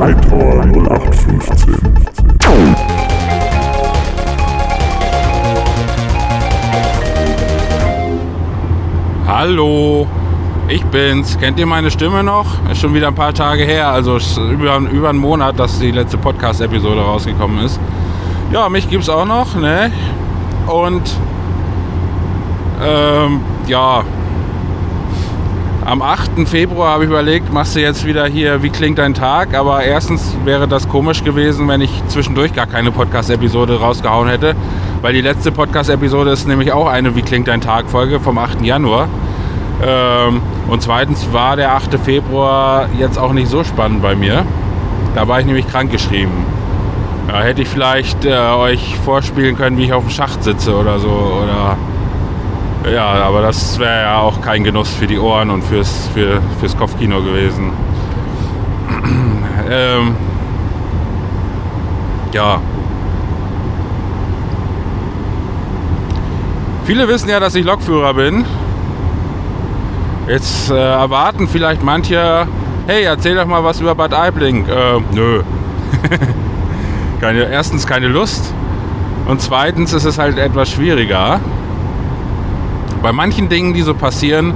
Hightower 0815. Hallo, ich bin's. Kennt ihr meine Stimme noch? Ist schon wieder ein paar Tage her, also über, über einen Monat, dass die letzte Podcast-Episode rausgekommen ist. Ja, mich gibt's auch noch, ne? Und ähm, ja, am 8. Februar habe ich überlegt, machst du jetzt wieder hier, wie klingt dein Tag? Aber erstens wäre das komisch gewesen, wenn ich zwischendurch gar keine Podcast-Episode rausgehauen hätte. Weil die letzte Podcast-Episode ist nämlich auch eine Wie klingt dein Tag-Folge vom 8. Januar. Ähm, und zweitens war der 8. Februar jetzt auch nicht so spannend bei mir. Da war ich nämlich krankgeschrieben. Ja, hätte ich vielleicht äh, euch vorspielen können, wie ich auf dem Schacht sitze oder so. Oder ja, aber das wäre ja auch kein Genuss für die Ohren und fürs, für, fürs Kopfkino gewesen. ähm, ja. Viele wissen ja, dass ich Lokführer bin. Jetzt äh, erwarten vielleicht manche, hey, erzähl doch mal was über Bad Aibling. Äh, nö. keine, erstens keine Lust und zweitens ist es halt etwas schwieriger. Bei manchen Dingen, die so passieren,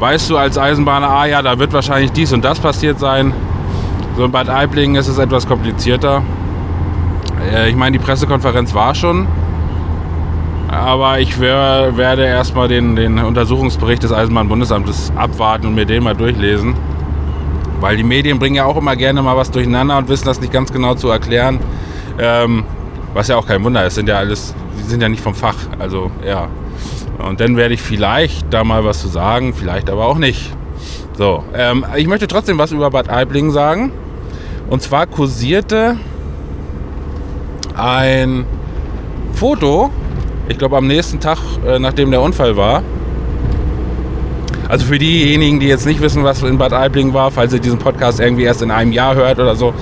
weißt du als Eisenbahner, ah ja, da wird wahrscheinlich dies und das passiert sein. So in Bad Aiblingen ist es etwas komplizierter. Äh, ich meine, die Pressekonferenz war schon. Aber ich werde erstmal den, den Untersuchungsbericht des Eisenbahnbundesamtes abwarten und mir den mal durchlesen. Weil die Medien bringen ja auch immer gerne mal was durcheinander und wissen das nicht ganz genau zu erklären. Ähm, was ja auch kein Wunder ist, sind ja alles, die sind ja nicht vom Fach. Also ja. Und dann werde ich vielleicht da mal was zu sagen, vielleicht aber auch nicht. So, ähm, ich möchte trotzdem was über Bad Aibling sagen. Und zwar kursierte ein Foto, ich glaube am nächsten Tag, äh, nachdem der Unfall war. Also für diejenigen, die jetzt nicht wissen, was in Bad Aibling war, falls ihr diesen Podcast irgendwie erst in einem Jahr hört oder so,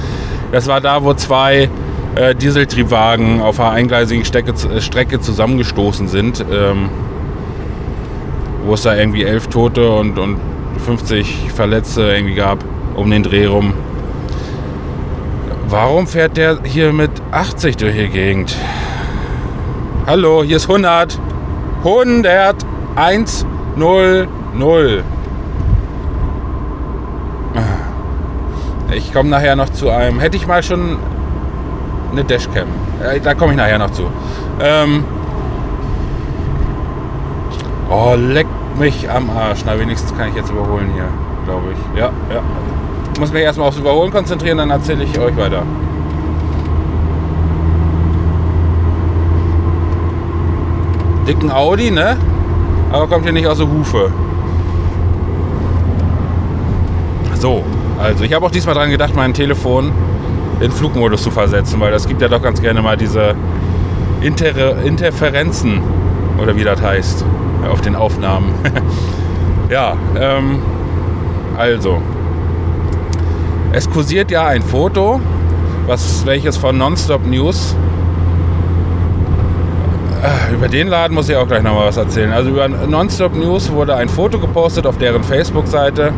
das war da, wo zwei äh, Dieseltriebwagen auf einer eingleisigen Strecke, Strecke zusammengestoßen sind. Ähm, wo es da irgendwie elf Tote und, und 50 Verletzte irgendwie gab um den Dreh rum. Warum fährt der hier mit 80 durch die Gegend? Hallo, hier ist 100. 100. 1, 0, 0. Ich komme nachher noch zu einem. Hätte ich mal schon eine Dashcam. Da komme ich nachher noch zu. Ähm, oh, leck mich am Arsch. Na, wenigstens kann ich jetzt überholen hier, glaube ich. Ja, ja. Ich muss mich erstmal aufs Überholen konzentrieren, dann erzähle ich euch weiter. Dicken Audi, ne? Aber kommt hier nicht aus der Hufe. So, also ich habe auch diesmal dran gedacht, mein Telefon in Flugmodus zu versetzen, weil das gibt ja doch ganz gerne mal diese Inter Interferenzen oder wie das heißt auf den Aufnahmen. ja, ähm, also es kursiert ja ein Foto, was welches von Nonstop News äh, über den Laden muss ich auch gleich nochmal was erzählen. Also über Nonstop News wurde ein Foto gepostet auf deren Facebook-Seite,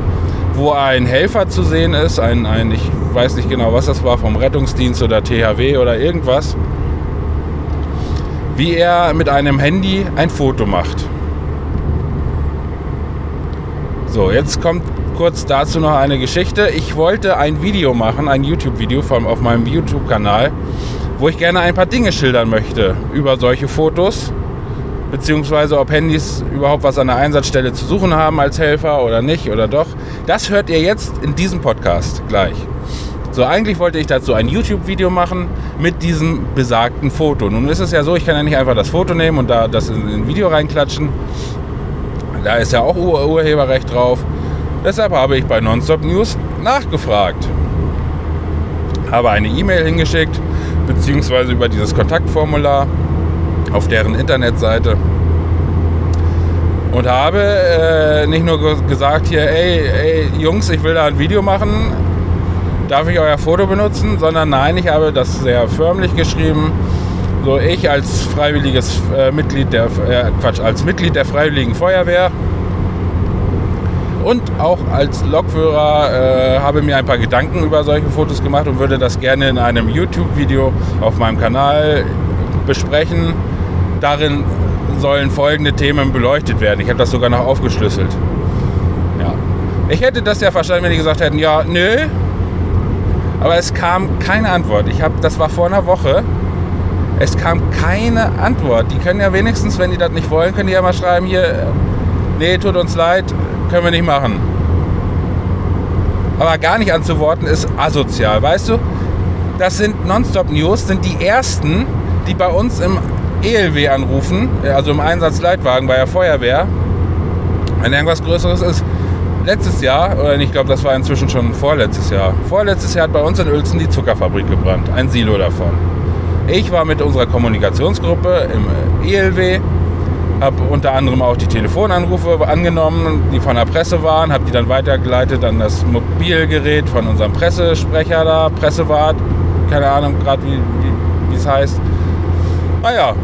wo ein Helfer zu sehen ist, ein, ein, ich weiß nicht genau, was das war, vom Rettungsdienst oder THW oder irgendwas, wie er mit einem Handy ein Foto macht. So, jetzt kommt kurz dazu noch eine Geschichte. Ich wollte ein Video machen, ein YouTube-Video auf meinem YouTube-Kanal, wo ich gerne ein paar Dinge schildern möchte über solche Fotos, beziehungsweise ob Handys überhaupt was an der Einsatzstelle zu suchen haben als Helfer oder nicht oder doch. Das hört ihr jetzt in diesem Podcast gleich. So, eigentlich wollte ich dazu ein YouTube-Video machen mit diesem besagten Foto. Nun ist es ja so, ich kann ja nicht einfach das Foto nehmen und da das in ein Video reinklatschen. Da ist ja auch Ur Urheberrecht drauf. Deshalb habe ich bei Nonstop News nachgefragt. Habe eine E-Mail hingeschickt, beziehungsweise über dieses Kontaktformular auf deren Internetseite. Und habe äh, nicht nur gesagt hier, ey, ey, Jungs, ich will da ein Video machen, darf ich euer Foto benutzen, sondern nein, ich habe das sehr förmlich geschrieben. So, ich als freiwilliges äh, Mitglied der, äh, Quatsch, als Mitglied der Freiwilligen Feuerwehr und auch als Lokführer äh, habe mir ein paar Gedanken über solche Fotos gemacht und würde das gerne in einem YouTube-Video auf meinem Kanal besprechen. Darin sollen folgende Themen beleuchtet werden. Ich habe das sogar noch aufgeschlüsselt. Ja. Ich hätte das ja verstanden, wenn die gesagt hätten, ja, nö. Aber es kam keine Antwort. Ich habe, das war vor einer Woche. Es kam keine Antwort. Die können ja wenigstens, wenn die das nicht wollen, können die ja mal schreiben hier, nee, tut uns leid, können wir nicht machen. Aber gar nicht anzuworten ist asozial, weißt du? Das sind Nonstop News, sind die ersten, die bei uns im ELW anrufen, also im Einsatzleitwagen bei der Feuerwehr, wenn irgendwas Größeres ist. Letztes Jahr, oder ich glaube, das war inzwischen schon vorletztes Jahr. Vorletztes Jahr hat bei uns in Uelzen die Zuckerfabrik gebrannt, ein Silo davon. Ich war mit unserer Kommunikationsgruppe im ELW habe unter anderem auch die Telefonanrufe angenommen, die von der Presse waren, habe die dann weitergeleitet an das Mobilgerät von unserem Pressesprecher da, Pressewart, keine Ahnung gerade wie es heißt. Naja,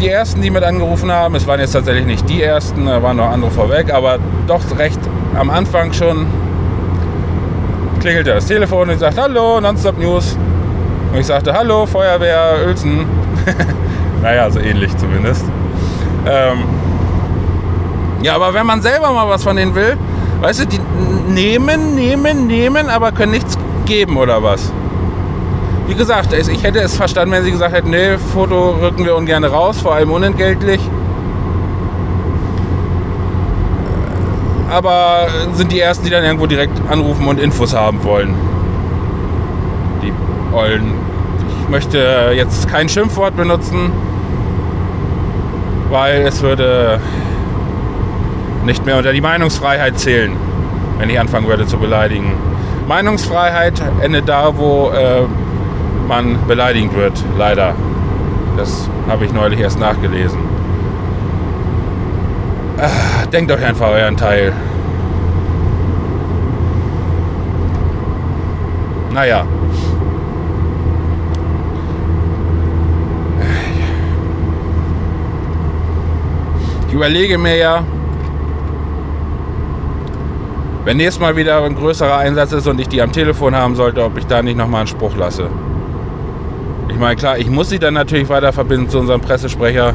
die ersten, die mit angerufen haben, es waren jetzt tatsächlich nicht die ersten, da waren noch andere vorweg, aber doch recht am Anfang schon klingelte das Telefon und ich sagte, hallo, Nonstop News. Und ich sagte, hallo, Feuerwehr, Uelzen. naja, so ähnlich zumindest. Ähm, ja, aber wenn man selber mal was von denen will, weißt du, die nehmen, nehmen, nehmen, aber können nichts geben oder was? Wie gesagt, ich hätte es verstanden, wenn sie gesagt hätten, nee, Foto rücken wir ungern raus, vor allem unentgeltlich. Aber sind die Ersten, die dann irgendwo direkt anrufen und Infos haben wollen. Die Ollen. Ich möchte jetzt kein Schimpfwort benutzen weil es würde nicht mehr unter die Meinungsfreiheit zählen, wenn ich anfangen würde zu beleidigen. Meinungsfreiheit endet da, wo äh, man beleidigt wird, leider. Das habe ich neulich erst nachgelesen. Ach, denkt euch einfach euren Teil. Naja. Ich überlege mir ja, wenn nächstes Mal wieder ein größerer Einsatz ist und ich die am Telefon haben sollte, ob ich da nicht nochmal einen Spruch lasse. Ich meine, klar, ich muss sie dann natürlich weiter verbinden zu unserem Pressesprecher.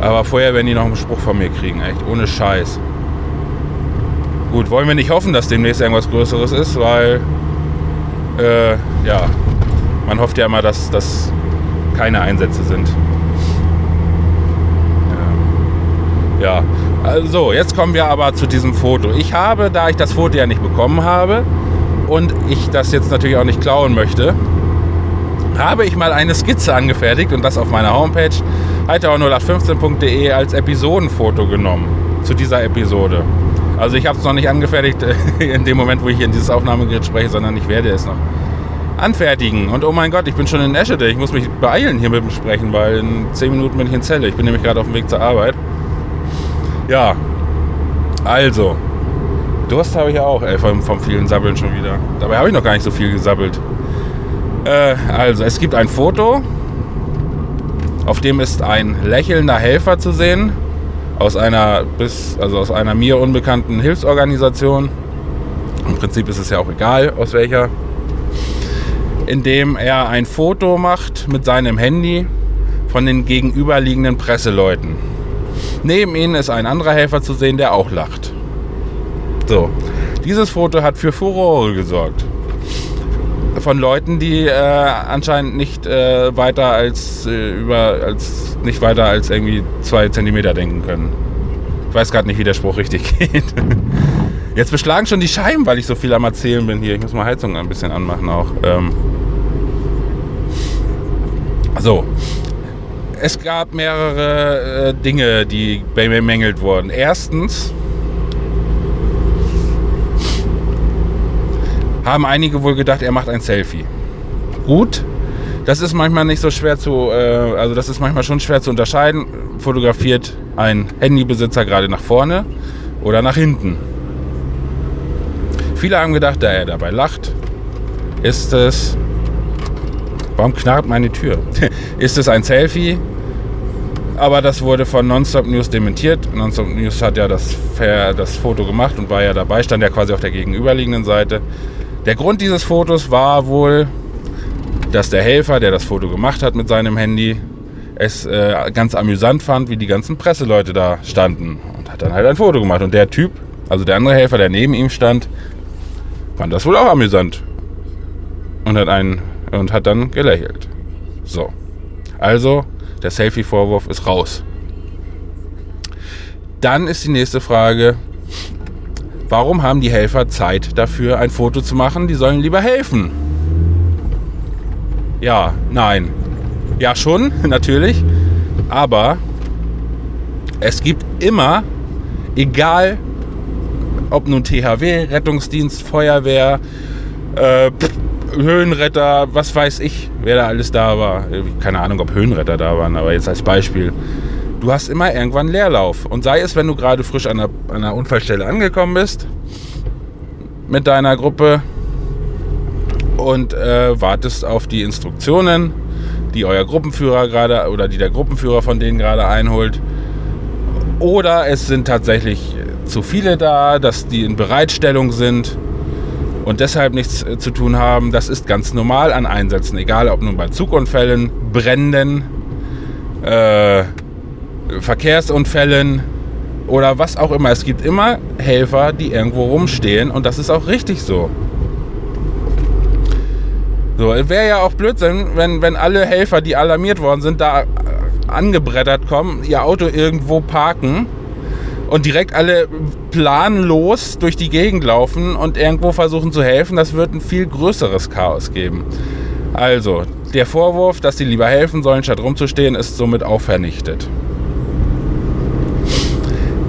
Aber vorher werden die noch einen Spruch von mir kriegen, echt, ohne Scheiß. Gut, wollen wir nicht hoffen, dass demnächst irgendwas Größeres ist, weil, äh, ja, man hofft ja immer, dass das keine Einsätze sind. Ja, also jetzt kommen wir aber zu diesem Foto. Ich habe, da ich das Foto ja nicht bekommen habe und ich das jetzt natürlich auch nicht klauen möchte, habe ich mal eine Skizze angefertigt und das auf meiner Homepage heiterau0815.de als Episodenfoto genommen zu dieser Episode. Also ich habe es noch nicht angefertigt in dem Moment, wo ich hier in dieses Aufnahmegerät spreche, sondern ich werde es noch anfertigen. Und oh mein Gott, ich bin schon in Eschede. Ich muss mich beeilen hier mit dem Sprechen, weil in 10 Minuten bin ich in Zelle. Ich bin nämlich gerade auf dem Weg zur Arbeit. Ja, also, Durst habe ich ja auch, ey, vom, vom vielen Sabbeln schon wieder. Dabei habe ich noch gar nicht so viel gesabbelt. Äh, also, es gibt ein Foto, auf dem ist ein lächelnder Helfer zu sehen, aus einer, bis, also aus einer mir unbekannten Hilfsorganisation. Im Prinzip ist es ja auch egal, aus welcher. In dem er ein Foto macht mit seinem Handy von den gegenüberliegenden Presseleuten. Neben ihnen ist ein anderer Helfer zu sehen, der auch lacht. So, dieses Foto hat für Furore gesorgt. Von Leuten, die äh, anscheinend nicht äh, weiter als äh, über als nicht weiter als irgendwie zwei Zentimeter denken können. Ich weiß gerade nicht, wie der Spruch richtig geht. Jetzt beschlagen schon die Scheiben, weil ich so viel am Erzählen bin hier. Ich muss mal Heizung ein bisschen anmachen auch. Ähm so, es gab mehrere äh, Dinge, die bemängelt wurden. Erstens haben einige wohl gedacht, er macht ein Selfie. Gut, das ist manchmal nicht so schwer zu, äh, also das ist manchmal schon schwer zu unterscheiden. Fotografiert ein Handybesitzer gerade nach vorne oder nach hinten. Viele haben gedacht, da er dabei lacht, ist es Warum knarrt meine Tür? ist es ein Selfie? Aber das wurde von Nonstop News dementiert. Nonstop News hat ja das, das Foto gemacht und war ja dabei, stand ja quasi auf der gegenüberliegenden Seite. Der Grund dieses Fotos war wohl, dass der Helfer, der das Foto gemacht hat mit seinem Handy, es äh, ganz amüsant fand, wie die ganzen Presseleute da standen und hat dann halt ein Foto gemacht. Und der Typ, also der andere Helfer, der neben ihm stand, fand das wohl auch amüsant und hat, einen, und hat dann gelächelt. So. Also, der Selfie-Vorwurf ist raus. Dann ist die nächste Frage, warum haben die Helfer Zeit dafür, ein Foto zu machen? Die sollen lieber helfen. Ja, nein. Ja, schon, natürlich. Aber es gibt immer, egal ob nun THW, Rettungsdienst, Feuerwehr, äh, Höhenretter, was weiß ich, wer da alles da war. Keine Ahnung, ob Höhenretter da waren, aber jetzt als Beispiel. Du hast immer irgendwann Leerlauf. Und sei es, wenn du gerade frisch an einer, Unfallstelle angekommen bist, mit deiner Gruppe und äh, wartest auf die Instruktionen, die euer Gruppenführer gerade oder die der Gruppenführer von denen gerade einholt. Oder es sind tatsächlich zu viele da, dass die in Bereitstellung sind und deshalb nichts äh, zu tun haben. Das ist ganz normal an Einsätzen, egal ob nun bei Zugunfällen, Bränden, äh, Verkehrsunfällen oder was auch immer. Es gibt immer Helfer, die irgendwo rumstehen und das ist auch richtig so. So, wäre ja auch Blödsinn, wenn, wenn alle Helfer, die alarmiert worden sind, da äh, angebrettert kommen, ihr Auto irgendwo parken und direkt alle planlos durch die Gegend laufen und irgendwo versuchen zu helfen. Das wird ein viel größeres Chaos geben. Also, der Vorwurf, dass sie lieber helfen sollen, statt rumzustehen, ist somit auch vernichtet.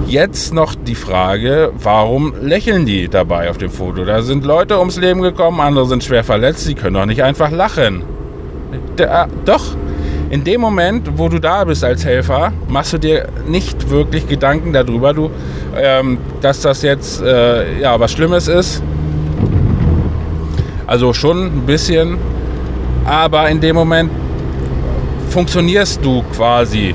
Jetzt noch die Frage, warum lächeln die dabei auf dem Foto? Da sind Leute ums Leben gekommen, andere sind schwer verletzt, sie können doch nicht einfach lachen. Da, doch, in dem Moment, wo du da bist als Helfer, machst du dir nicht wirklich Gedanken darüber, du, ähm, dass das jetzt äh, ja, was Schlimmes ist. Also schon ein bisschen, aber in dem Moment funktionierst du quasi.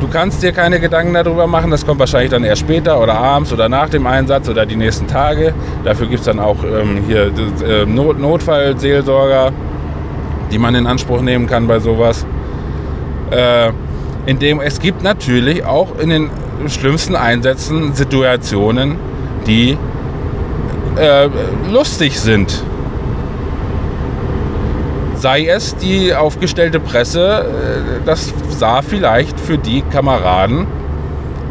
Du kannst dir keine Gedanken darüber machen, das kommt wahrscheinlich dann erst später oder abends oder nach dem Einsatz oder die nächsten Tage. Dafür gibt es dann auch ähm, hier äh, Not Notfallseelsorger die man in Anspruch nehmen kann bei sowas. Äh, indem es gibt natürlich auch in den schlimmsten Einsätzen Situationen, die äh, lustig sind. Sei es die aufgestellte Presse, äh, das sah vielleicht für die Kameraden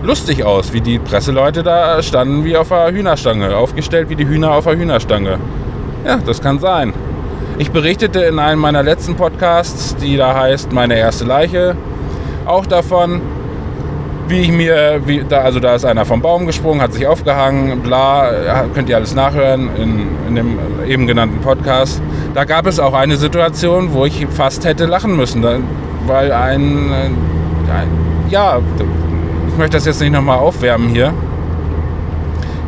lustig aus, wie die Presseleute da standen wie auf einer Hühnerstange, aufgestellt wie die Hühner auf einer Hühnerstange. Ja, das kann sein. Ich berichtete in einem meiner letzten Podcasts, die da heißt Meine erste Leiche, auch davon, wie ich mir, wie, da, also da ist einer vom Baum gesprungen, hat sich aufgehangen, bla, könnt ihr alles nachhören in, in dem eben genannten Podcast. Da gab es auch eine Situation, wo ich fast hätte lachen müssen, weil ein, ein ja, ich möchte das jetzt nicht nochmal aufwärmen hier.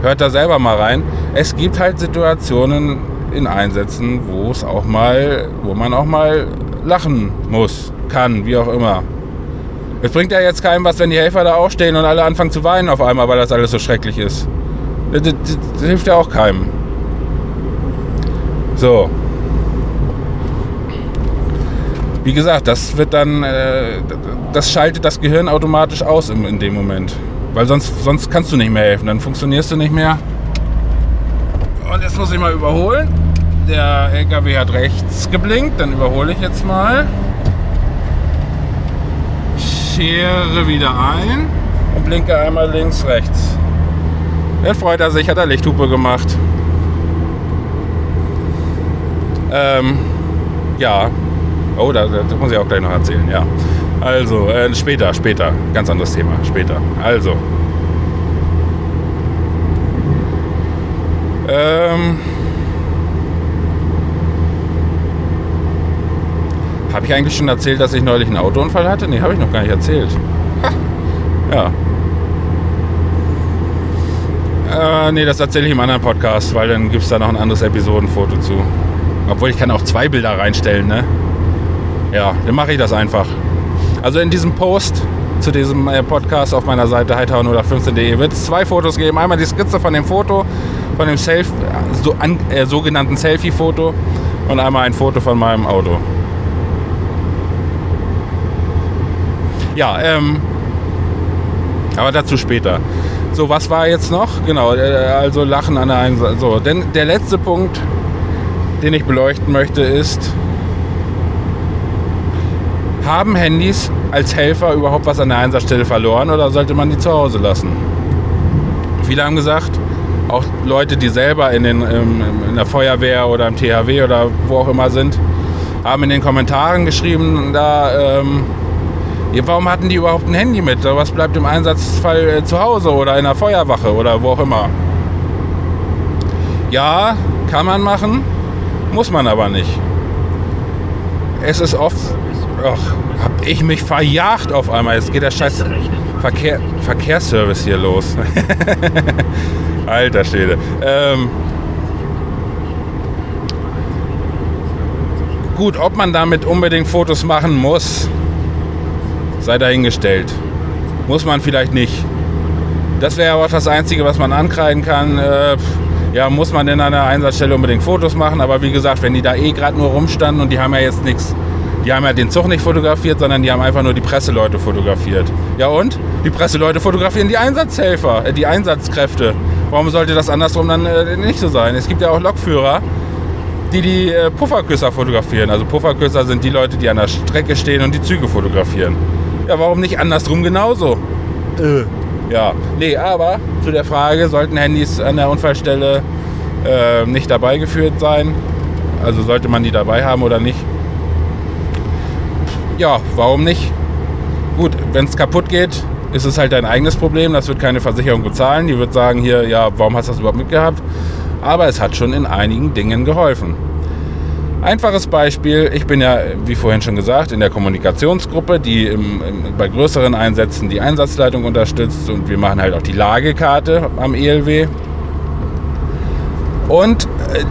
Hört da selber mal rein. Es gibt halt Situationen, in Einsätzen, wo es auch mal, wo man auch mal lachen muss, kann, wie auch immer. Es bringt ja jetzt keinem was, wenn die Helfer da auch stehen und alle anfangen zu weinen auf einmal, weil das alles so schrecklich ist. Das, das, das hilft ja auch keinem. So. Wie gesagt, das wird dann, äh, das schaltet das Gehirn automatisch aus in, in dem Moment. Weil sonst, sonst kannst du nicht mehr helfen, dann funktionierst du nicht mehr. Und jetzt muss ich mal überholen. Der LKW hat rechts geblinkt, dann überhole ich jetzt mal. Schere wieder ein und blinke einmal links, rechts. Dann freut er sich, hat er Lichthupe gemacht. Ähm, ja. Oh, das, das muss ich auch gleich noch erzählen, ja. Also, äh, später, später. Ganz anderes Thema, später. Also. Ähm. Habe ich eigentlich schon erzählt, dass ich neulich einen Autounfall hatte? Nee, habe ich noch gar nicht erzählt. Ja. Äh, nee, das erzähle ich im anderen Podcast, weil dann gibt es da noch ein anderes Episodenfoto zu. Obwohl ich kann auch zwei Bilder reinstellen, ne? ja, dann mache ich das einfach. Also in diesem Post zu diesem äh, Podcast auf meiner Seite hightower015.de wird es zwei Fotos geben. Einmal die Skizze von dem Foto, von dem Self, so, an, äh, sogenannten Selfie-Foto und einmal ein Foto von meinem Auto. Ja, ähm, aber dazu später. So, was war jetzt noch? Genau, äh, also Lachen an der einen Seite. So, denn der letzte Punkt, den ich beleuchten möchte, ist, haben Handys als Helfer überhaupt was an der Einsatzstelle verloren oder sollte man die zu Hause lassen? Viele haben gesagt, auch Leute, die selber in, den, in der Feuerwehr oder im THW oder wo auch immer sind, haben in den Kommentaren geschrieben, da, ähm, warum hatten die überhaupt ein Handy mit? Was bleibt im Einsatzfall äh, zu Hause oder in der Feuerwache oder wo auch immer? Ja, kann man machen, muss man aber nicht. Es ist oft, ach, hab ich mich verjagt auf einmal. Jetzt geht der scheiß Verkehr, Verkehrsservice hier los. Alter Schwede. Ähm, gut, ob man damit unbedingt Fotos machen muss, sei dahingestellt. Muss man vielleicht nicht. Das wäre aber das Einzige, was man ankreiden kann. Äh, ja, muss man in einer Einsatzstelle unbedingt Fotos machen. Aber wie gesagt, wenn die da eh gerade nur rumstanden und die haben ja jetzt nichts, die haben ja den Zug nicht fotografiert, sondern die haben einfach nur die Presseleute fotografiert. Ja und? Die Presseleute fotografieren die Einsatzhelfer, äh, die Einsatzkräfte. Warum sollte das andersrum dann äh, nicht so sein? Es gibt ja auch Lokführer, die die äh, Pufferküsser fotografieren. Also Pufferküsser sind die Leute, die an der Strecke stehen und die Züge fotografieren. Ja, warum nicht andersrum genauso? Äh. Ja, nee, aber zu der Frage, sollten Handys an der Unfallstelle äh, nicht dabei geführt sein? Also sollte man die dabei haben oder nicht? Ja, warum nicht? Gut, wenn es kaputt geht, ist es halt dein eigenes Problem. Das wird keine Versicherung bezahlen. Die wird sagen hier, ja, warum hast du das überhaupt mitgehabt? Aber es hat schon in einigen Dingen geholfen. Einfaches Beispiel, ich bin ja, wie vorhin schon gesagt, in der Kommunikationsgruppe, die im, im, bei größeren Einsätzen die Einsatzleitung unterstützt und wir machen halt auch die Lagekarte am ELW. Und äh,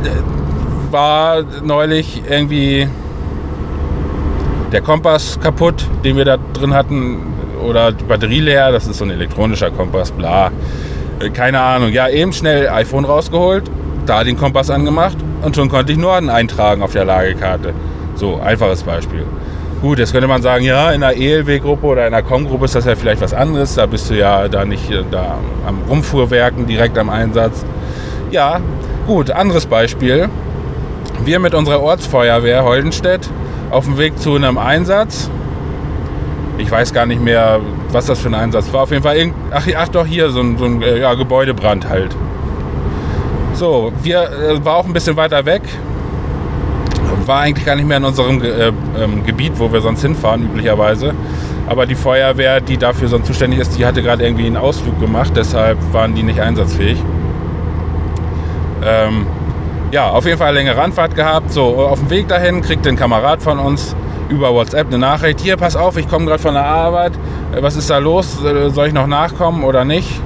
war neulich irgendwie der Kompass kaputt, den wir da drin hatten oder die Batterie leer, das ist so ein elektronischer Kompass, bla. Äh, keine Ahnung. Ja, eben schnell iPhone rausgeholt, da den Kompass angemacht und schon konnte ich Norden eintragen auf der Lagekarte. So, einfaches Beispiel. Gut, jetzt könnte man sagen, ja, in einer ELW-Gruppe oder in einer COM-Gruppe ist das ja vielleicht was anderes. Da bist du ja da nicht äh, da am Rumfuhrwerken direkt am Einsatz. Ja, gut, anderes Beispiel. Wir mit unserer Ortsfeuerwehr Holdenstedt auf dem Weg zu einem Einsatz ich weiß gar nicht mehr, was das für ein Einsatz war. Auf jeden Fall, ach, ach doch, hier, so ein, so ein äh, ja, Gebäudebrand halt. So, wir äh, war auch ein bisschen weiter weg. War eigentlich gar nicht mehr in unserem äh, ähm, Gebiet, wo wir sonst hinfahren, üblicherweise. Aber die Feuerwehr, die dafür sonst zuständig ist, die hatte gerade irgendwie einen Ausflug gemacht, deshalb waren die nicht einsatzfähig. Ähm, ja, auf jeden Fall eine längere Anfahrt gehabt. So, auf dem Weg dahin kriegt ein Kamerad von uns über WhatsApp eine Nachricht. Hier, pass auf, ich komme gerade von der Arbeit. Äh, was ist da los? Äh, soll ich noch nachkommen oder nicht?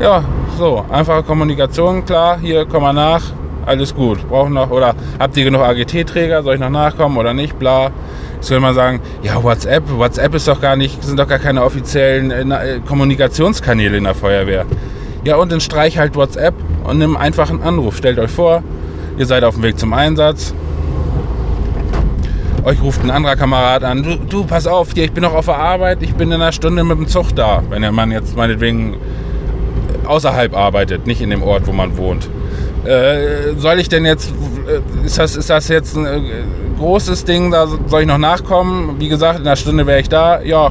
Ja, so, einfache Kommunikation, klar, hier komm mal nach, alles gut. Brauchen noch, oder habt ihr genug AGT-Träger, soll ich noch nachkommen oder nicht, bla. Jetzt will man sagen, ja, WhatsApp, WhatsApp ist doch gar nicht, sind doch gar keine offiziellen äh, Kommunikationskanäle in der Feuerwehr. Ja, und dann streich halt WhatsApp und nimm einfach einen Anruf. Stellt euch vor, ihr seid auf dem Weg zum Einsatz, euch ruft ein anderer Kamerad an, du, du, pass auf, hier, ich bin noch auf der Arbeit, ich bin in einer Stunde mit dem Zug da, wenn der Mann jetzt meinetwegen außerhalb arbeitet, nicht in dem Ort, wo man wohnt. Äh, soll ich denn jetzt, äh, ist das, ist das jetzt ein äh, großes Ding, da soll ich noch nachkommen? Wie gesagt, in einer Stunde wäre ich da, ja,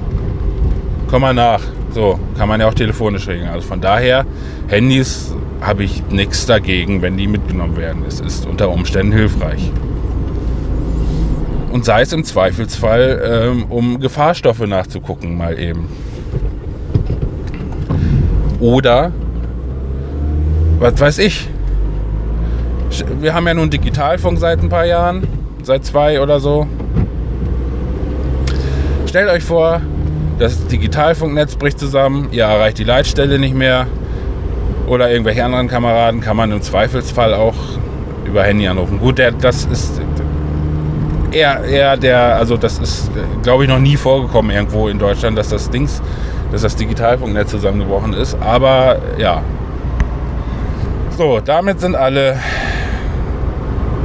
komm mal nach. So, kann man ja auch telefonisch regeln. Also von daher, Handys habe ich nichts dagegen, wenn die mitgenommen werden. Es ist unter Umständen hilfreich. Und sei es im Zweifelsfall, ähm, um Gefahrstoffe nachzugucken, mal eben. Oder, was weiß ich, wir haben ja nun Digitalfunk seit ein paar Jahren, seit zwei oder so. Stellt euch vor, das Digitalfunknetz bricht zusammen, ihr erreicht die Leitstelle nicht mehr oder irgendwelche anderen Kameraden kann man im Zweifelsfall auch über Handy anrufen. Gut, der, das ist eher, eher der, also das ist, glaube ich, noch nie vorgekommen irgendwo in Deutschland, dass das Dings, dass das Digitalfunknetz zusammengebrochen ist. Aber ja. So, damit sind alle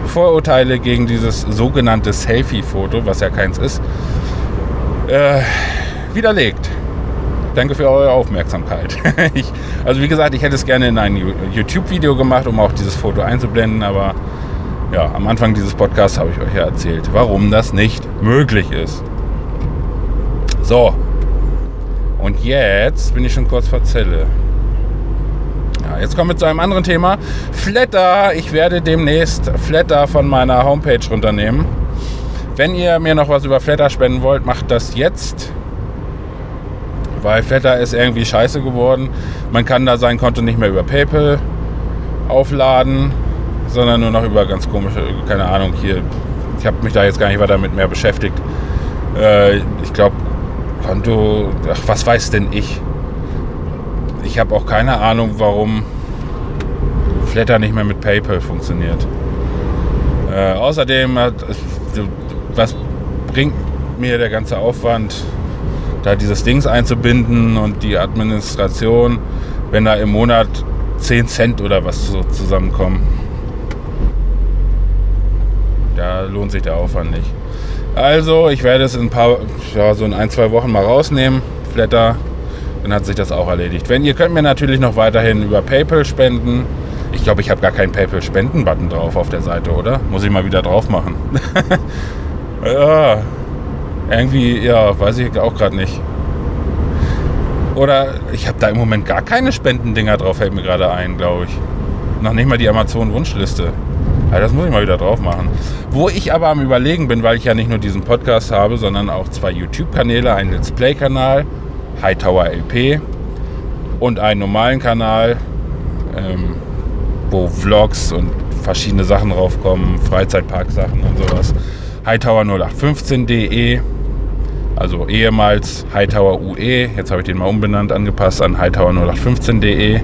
Vorurteile gegen dieses sogenannte Selfie-Foto, was ja keins ist, äh, widerlegt. Danke für eure Aufmerksamkeit. ich, also wie gesagt, ich hätte es gerne in ein YouTube-Video gemacht, um auch dieses Foto einzublenden, aber ja, am Anfang dieses Podcasts habe ich euch ja erzählt, warum das nicht möglich ist. So. Und jetzt bin ich schon kurz vor Zelle. Ja, jetzt kommen wir zu einem anderen Thema. Flatter. Ich werde demnächst Flatter von meiner Homepage runternehmen. Wenn ihr mir noch was über Flatter spenden wollt, macht das jetzt. Weil Flatter ist irgendwie scheiße geworden. Man kann da sein Konto nicht mehr über PayPal aufladen sondern nur noch über ganz komische, keine Ahnung, hier, ich habe mich da jetzt gar nicht weiter mit mehr beschäftigt. Äh, ich glaube, Konto, ach, was weiß denn ich? Ich habe auch keine Ahnung, warum Flatter nicht mehr mit PayPal funktioniert. Äh, außerdem, hat, was bringt mir der ganze Aufwand, da dieses Dings einzubinden und die Administration, wenn da im Monat 10 Cent oder was so zusammenkommen? da lohnt sich der Aufwand nicht. Also, ich werde es in ein paar, ja, so in ein, zwei Wochen mal rausnehmen, Flatter, dann hat sich das auch erledigt. Wenn ihr könnt mir natürlich noch weiterhin über PayPal spenden. Ich glaube, ich habe gar keinen PayPal-Spenden-Button drauf auf der Seite, oder? Muss ich mal wieder drauf machen. ja, irgendwie, ja, weiß ich auch gerade nicht. Oder ich habe da im Moment gar keine Spendendinger drauf, fällt mir gerade ein, glaube ich. Noch nicht mal die Amazon-Wunschliste. Also das muss ich mal wieder drauf machen. Wo ich aber am Überlegen bin, weil ich ja nicht nur diesen Podcast habe, sondern auch zwei YouTube-Kanäle, einen Let's Play-Kanal, Hightower LP und einen normalen Kanal, ähm, wo Vlogs und verschiedene Sachen draufkommen, Freizeitpark-Sachen und sowas. Hightower0815.de, also ehemals Hightower UE, jetzt habe ich den mal umbenannt, angepasst an Hightower0815.de,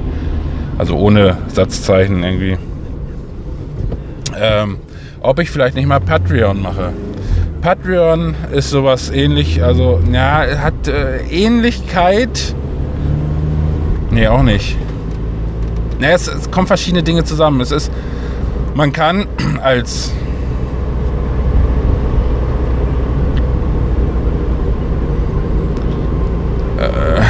also ohne Satzzeichen irgendwie ähm, ob ich vielleicht nicht mal Patreon mache. Patreon ist sowas ähnlich, also ja, hat äh, Ähnlichkeit. Nee, auch nicht. Nee, es, es kommen verschiedene Dinge zusammen. Es ist, man kann als äh,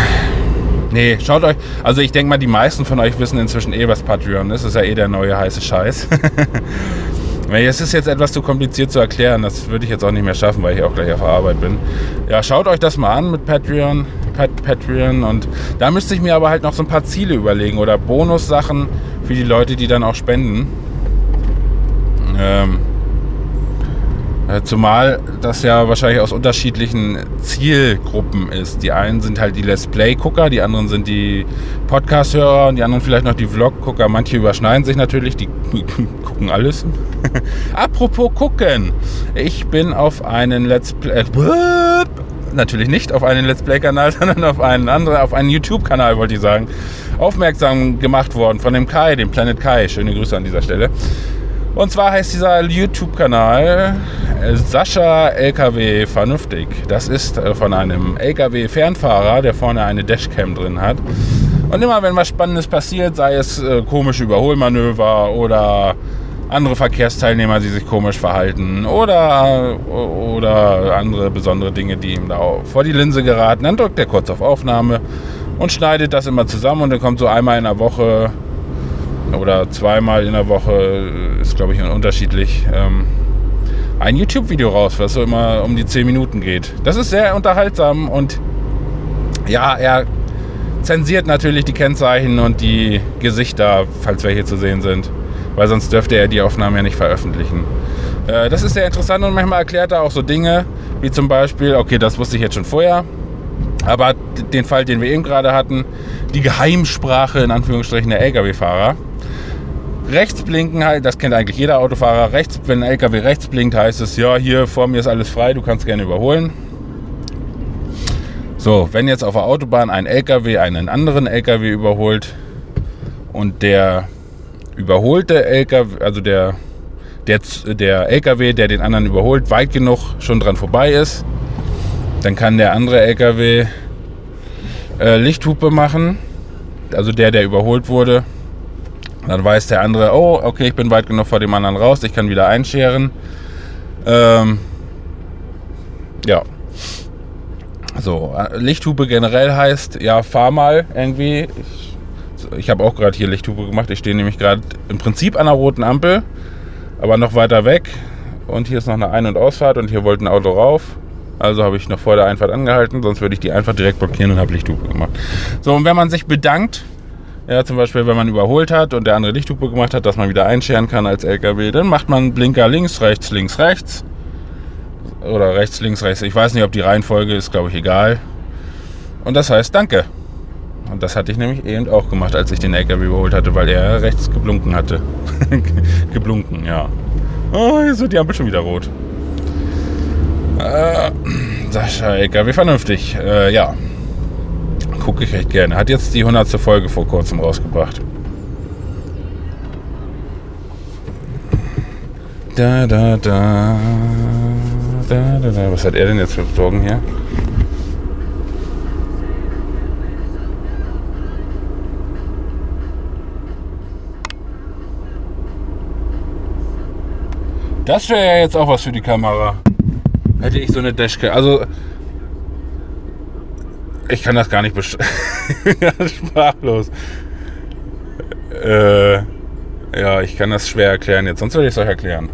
Nee, schaut euch. Also ich denke mal, die meisten von euch wissen inzwischen eh, was Patreon ist. Das ist ja eh der neue heiße Scheiß. Es ist jetzt etwas zu kompliziert zu erklären. Das würde ich jetzt auch nicht mehr schaffen, weil ich auch gleich auf Arbeit bin. Ja, schaut euch das mal an mit Patreon. Pat Patreon. Und da müsste ich mir aber halt noch so ein paar Ziele überlegen oder Bonussachen für die Leute, die dann auch spenden. Ähm, äh, zumal das ja wahrscheinlich aus unterschiedlichen Zielgruppen ist. Die einen sind halt die Let's Play-Gucker, die anderen sind die Podcast-Hörer und die anderen vielleicht noch die Vlog-Gucker. Manche überschneiden sich natürlich, die gucken alles. Apropos gucken. Ich bin auf einen Let's Play... Äh, natürlich nicht auf einen Let's Play-Kanal, sondern auf einen anderen, auf einen YouTube-Kanal, wollte ich sagen, aufmerksam gemacht worden von dem Kai, dem Planet Kai. Schöne Grüße an dieser Stelle. Und zwar heißt dieser YouTube-Kanal äh, Sascha LKW Vernünftig. Das ist äh, von einem LKW-Fernfahrer, der vorne eine Dashcam drin hat. Und immer wenn was Spannendes passiert, sei es äh, komische Überholmanöver oder andere Verkehrsteilnehmer, die sich komisch verhalten oder, oder andere besondere Dinge, die ihm da vor die Linse geraten, dann drückt er kurz auf Aufnahme und schneidet das immer zusammen und dann kommt so einmal in der Woche oder zweimal in der Woche, ist glaube ich unterschiedlich, ähm, ein YouTube-Video raus, was so immer um die 10 Minuten geht. Das ist sehr unterhaltsam und ja, er zensiert natürlich die Kennzeichen und die Gesichter, falls welche zu sehen sind, weil sonst dürfte er die Aufnahmen ja nicht veröffentlichen. Äh, das ist sehr interessant und manchmal erklärt er auch so Dinge, wie zum Beispiel, okay, das wusste ich jetzt schon vorher, aber den Fall, den wir eben gerade hatten, die Geheimsprache in Anführungsstrichen der Lkw-Fahrer. Rechts blinken, das kennt eigentlich jeder Autofahrer. Rechts, wenn ein LKW rechts blinkt, heißt es, ja, hier vor mir ist alles frei, du kannst gerne überholen. So, wenn jetzt auf der Autobahn ein LKW einen anderen LKW überholt und der überholte LKW, also der der, der LKW, der den anderen überholt, weit genug schon dran vorbei ist. Dann kann der andere LKW äh, Lichthupe machen, also der, der überholt wurde. Dann weiß der andere, oh, okay, ich bin weit genug vor dem anderen raus, ich kann wieder einscheren. Ähm, ja. So, äh, Lichthupe generell heißt, ja, fahr mal irgendwie. Ich, ich habe auch gerade hier Lichthupe gemacht. Ich stehe nämlich gerade im Prinzip an einer roten Ampel, aber noch weiter weg. Und hier ist noch eine Ein- und Ausfahrt und hier wollte ein Auto rauf. Also habe ich noch vor der Einfahrt angehalten, sonst würde ich die einfach direkt blockieren und habe Lichthupe gemacht. So, und wenn man sich bedankt, ja, zum Beispiel, wenn man überholt hat und der andere Lichthupe gemacht hat, dass man wieder einscheren kann als LKW, dann macht man Blinker links, rechts, links, rechts. Oder rechts, links, rechts. Ich weiß nicht, ob die Reihenfolge ist, glaube ich, egal. Und das heißt Danke. Und das hatte ich nämlich eben auch gemacht, als ich den LKW überholt hatte, weil er rechts geblunken hatte. geblunken, ja. Oh, jetzt wird die Ampel schon wieder rot. Äh, Sascha LKW vernünftig. Äh, ja. Gucke ich recht gerne. Hat jetzt die 100. Folge vor kurzem rausgebracht. Da, da, da. Da, da, da. Was hat er denn jetzt für Sorgen hier? Das wäre ja jetzt auch was für die Kamera. Hätte ich so eine Dashcam. Also, ich kann das gar nicht beschreiben. Sprachlos. Äh, ja, ich kann das schwer erklären jetzt. Sonst würde ich es euch erklären.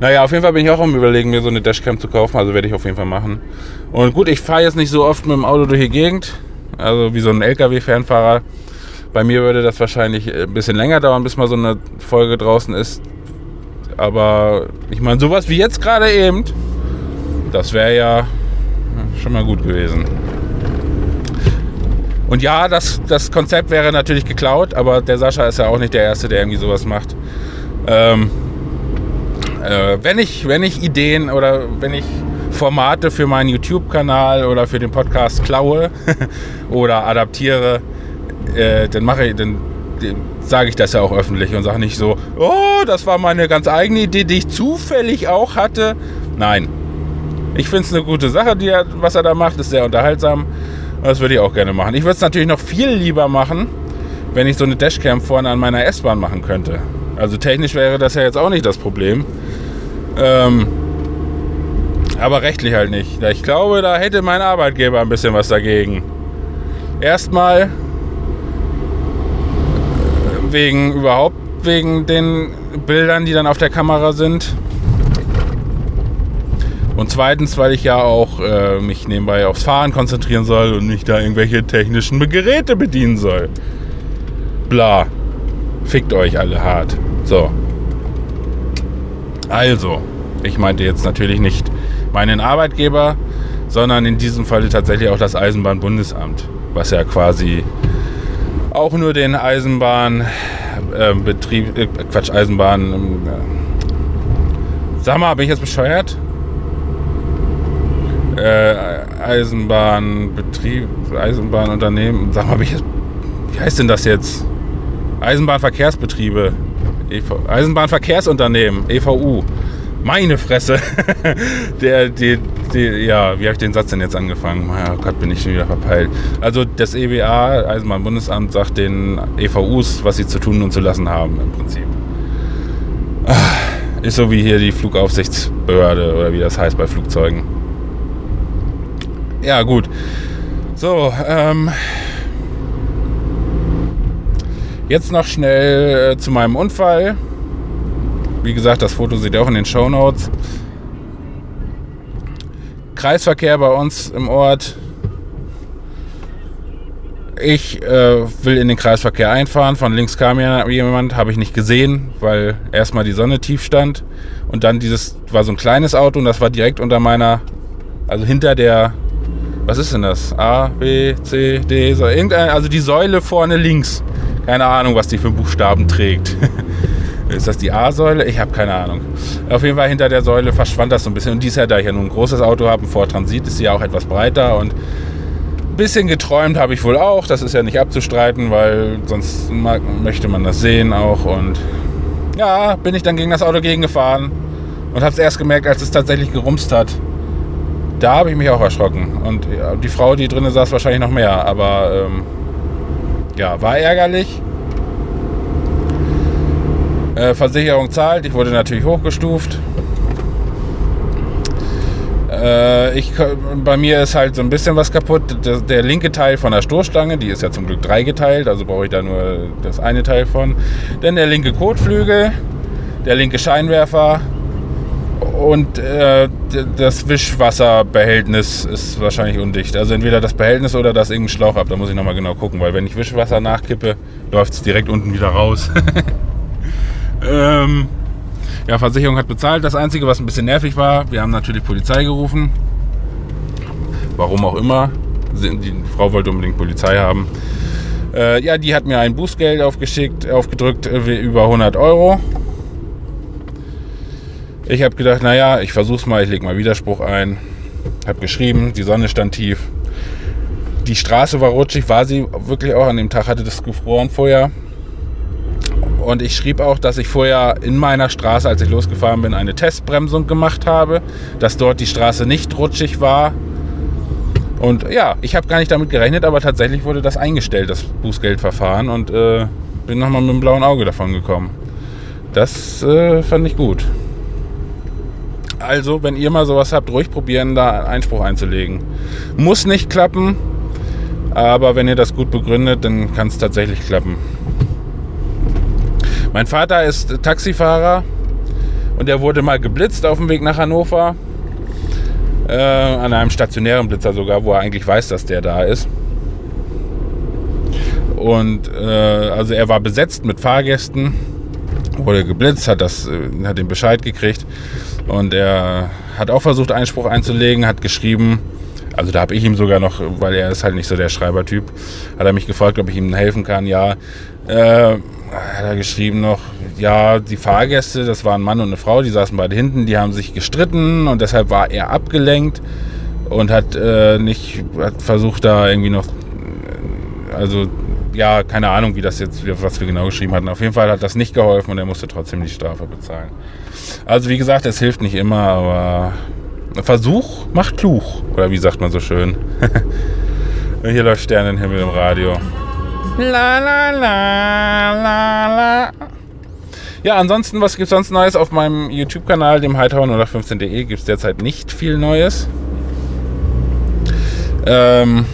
Naja, auf jeden Fall bin ich auch am überlegen, mir so eine Dashcam zu kaufen. Also werde ich auf jeden Fall machen. Und gut, ich fahre jetzt nicht so oft mit dem Auto durch die Gegend. Also wie so ein LKW-Fernfahrer. Bei mir würde das wahrscheinlich ein bisschen länger dauern, bis mal so eine Folge draußen ist. Aber ich meine, sowas wie jetzt gerade eben, das wäre ja schon mal gut gewesen. Und ja, das, das Konzept wäre natürlich geklaut, aber der Sascha ist ja auch nicht der Erste, der irgendwie sowas macht. Ähm, äh, wenn, ich, wenn ich Ideen oder wenn ich Formate für meinen YouTube-Kanal oder für den Podcast klaue oder adaptiere, äh, dann mache ich, dann sage ich das ja auch öffentlich und sage nicht so, oh, das war meine ganz eigene Idee, die ich zufällig auch hatte. Nein. Ich finde es eine gute Sache, die er, was er da macht, ist sehr unterhaltsam. Das würde ich auch gerne machen. Ich würde es natürlich noch viel lieber machen, wenn ich so eine Dashcam vorne an meiner S-Bahn machen könnte. Also technisch wäre das ja jetzt auch nicht das Problem. Ähm, aber rechtlich halt nicht. Ich glaube, da hätte mein Arbeitgeber ein bisschen was dagegen. Erstmal wegen überhaupt wegen den Bildern, die dann auf der Kamera sind. Und zweitens, weil ich ja auch äh, mich nebenbei aufs Fahren konzentrieren soll und nicht da irgendwelche technischen Geräte bedienen soll. Bla. Fickt euch alle hart. So. Also, ich meinte jetzt natürlich nicht meinen Arbeitgeber, sondern in diesem Falle tatsächlich auch das Eisenbahnbundesamt, was ja quasi auch nur den Eisenbahnbetrieb, äh, Quatsch, Eisenbahn. Äh, sag mal, bin ich jetzt bescheuert? Äh, Eisenbahnbetrieb, Eisenbahnunternehmen, sag mal, wie heißt denn das jetzt? Eisenbahnverkehrsbetriebe, EV, Eisenbahnverkehrsunternehmen, EVU. Meine Fresse. Der, die, die, ja, wie habe ich den Satz denn jetzt angefangen? Oh Gott, bin ich schon wieder verpeilt. Also das EBA, Eisenbahnbundesamt, sagt den EVUs, was sie zu tun und zu lassen haben im Prinzip. Ah, ist so wie hier die Flugaufsichtsbehörde oder wie das heißt bei Flugzeugen. Ja, gut. So, ähm, jetzt noch schnell äh, zu meinem Unfall. Wie gesagt, das Foto seht ihr auch in den Show Notes. Kreisverkehr bei uns im Ort. Ich äh, will in den Kreisverkehr einfahren. Von links kam ja jemand, habe ich nicht gesehen, weil erstmal die Sonne tief stand. Und dann dieses war so ein kleines Auto und das war direkt unter meiner, also hinter der, was ist denn das? A, B, C, D, so, irgendein, also die Säule vorne links. Keine Ahnung, was die für Buchstaben trägt. Ist das die A-Säule? Ich habe keine Ahnung. Auf jeden Fall hinter der Säule verschwand das so ein bisschen. Und dies Jahr, da ich ja nun ein großes Auto habe, ein Ford Transit, ist sie ja auch etwas breiter. Und ein bisschen geträumt habe ich wohl auch. Das ist ja nicht abzustreiten, weil sonst mag, möchte man das sehen auch. Und Ja, bin ich dann gegen das Auto gegengefahren und habe es erst gemerkt, als es tatsächlich gerumst hat. Da habe ich mich auch erschrocken. Und die Frau, die drinnen saß, wahrscheinlich noch mehr. Aber ähm, ja, war ärgerlich. Äh, Versicherung zahlt. Ich wurde natürlich hochgestuft. Äh, ich, bei mir ist halt so ein bisschen was kaputt. Der, der, linke Teil von der Stoßstange, die ist ja zum Glück dreigeteilt, also brauche ich da nur das eine Teil von. Dann der linke Kotflügel, der linke Scheinwerfer und äh, das Wischwasserbehältnis ist wahrscheinlich undicht. Also entweder das Behältnis oder das irgendein Schlauch ab. Da muss ich nochmal genau gucken, weil wenn ich Wischwasser nachkippe, läuft es direkt unten wieder raus. ähm, ja, Versicherung hat bezahlt. Das Einzige, was ein bisschen nervig war, wir haben natürlich Polizei gerufen. Warum auch immer. Die Frau wollte unbedingt Polizei haben. Äh, ja, die hat mir ein Bußgeld aufgeschickt, aufgedrückt äh, über 100 Euro. Ich habe gedacht, naja, ich versuch's mal, ich lege mal Widerspruch ein. Habe geschrieben, die Sonne stand tief. Die Straße war rutschig, war sie wirklich auch an dem Tag, hatte das gefroren vorher. Und ich schrieb auch, dass ich vorher in meiner Straße, als ich losgefahren bin, eine Testbremsung gemacht habe, dass dort die Straße nicht rutschig war. Und ja, ich habe gar nicht damit gerechnet, aber tatsächlich wurde das eingestellt, das Bußgeldverfahren, und äh, bin nochmal mit dem blauen Auge davon gekommen. Das äh, fand ich gut. Also, wenn ihr mal sowas habt, ruhig probieren, da Einspruch einzulegen. Muss nicht klappen, aber wenn ihr das gut begründet, dann kann es tatsächlich klappen. Mein Vater ist Taxifahrer und er wurde mal geblitzt auf dem Weg nach Hannover. Äh, an einem stationären Blitzer sogar, wo er eigentlich weiß, dass der da ist. Und äh, also er war besetzt mit Fahrgästen, wurde geblitzt, hat, das, äh, hat den Bescheid gekriegt und er hat auch versucht, Einspruch einzulegen, hat geschrieben, also da habe ich ihm sogar noch, weil er ist halt nicht so der Schreibertyp, hat er mich gefragt, ob ich ihm helfen kann. Ja, äh, hat er geschrieben noch, ja, die Fahrgäste, das waren ein Mann und eine Frau, die saßen beide hinten, die haben sich gestritten und deshalb war er abgelenkt und hat äh, nicht, hat versucht da irgendwie noch, also ja, keine Ahnung, wie das jetzt, was wir genau geschrieben hatten. Auf jeden Fall hat das nicht geholfen und er musste trotzdem die Strafe bezahlen. Also wie gesagt, es hilft nicht immer, aber Versuch macht klug. Oder wie sagt man so schön? Hier läuft Sternenhimmel im Radio. La la la la la. Ja, ansonsten, was gibt es sonst Neues auf meinem YouTube-Kanal, dem Hightower 015.de, gibt es derzeit nicht viel Neues. Ähm,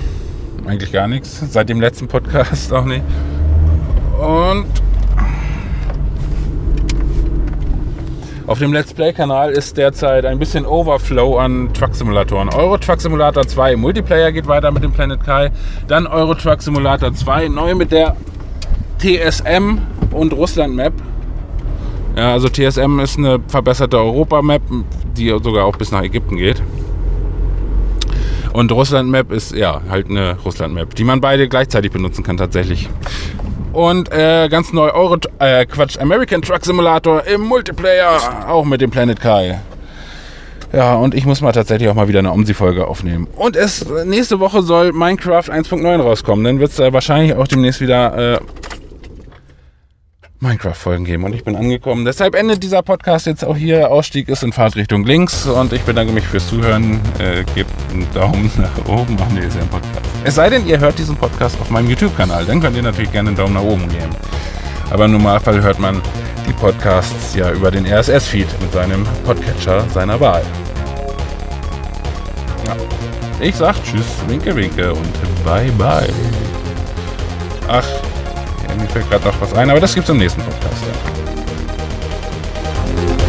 eigentlich gar nichts. Seit dem letzten Podcast auch nicht. Und Auf dem Let's Play-Kanal ist derzeit ein bisschen Overflow an Truck-Simulatoren. Euro Truck Simulator 2 Multiplayer geht weiter mit dem Planet Kai. Dann Euro Truck Simulator 2 neu mit der TSM und Russland Map. Ja, also TSM ist eine verbesserte Europa-Map, die sogar auch bis nach Ägypten geht. Und Russland Map ist ja halt eine Russland Map, die man beide gleichzeitig benutzen kann tatsächlich. Und äh, ganz neu Euro, äh, Quatsch, American Truck Simulator im Multiplayer, auch mit dem Planet Kai. Ja, und ich muss mal tatsächlich auch mal wieder eine OMSI-Folge aufnehmen. Und es nächste Woche soll Minecraft 1.9 rauskommen. Dann wird es äh, wahrscheinlich auch demnächst wieder äh, Minecraft-Folgen geben. Und ich bin angekommen. Deshalb endet dieser Podcast jetzt auch hier. Ausstieg ist in Fahrtrichtung links. Und ich bedanke mich fürs Zuhören. Äh, gebt einen Daumen nach oben. Ach nee, ist ja ein Podcast. Es sei denn, ihr hört diesen Podcast auf meinem YouTube-Kanal. Dann könnt ihr natürlich gerne einen Daumen nach oben geben. Aber im Normalfall hört man die Podcasts ja über den RSS-Feed mit seinem Podcatcher seiner Wahl. Ja. Ich sag Tschüss, Winke, Winke und Bye, Bye. Ach, mir fällt gerade noch was ein, aber das gibt's im nächsten Podcast. Ja.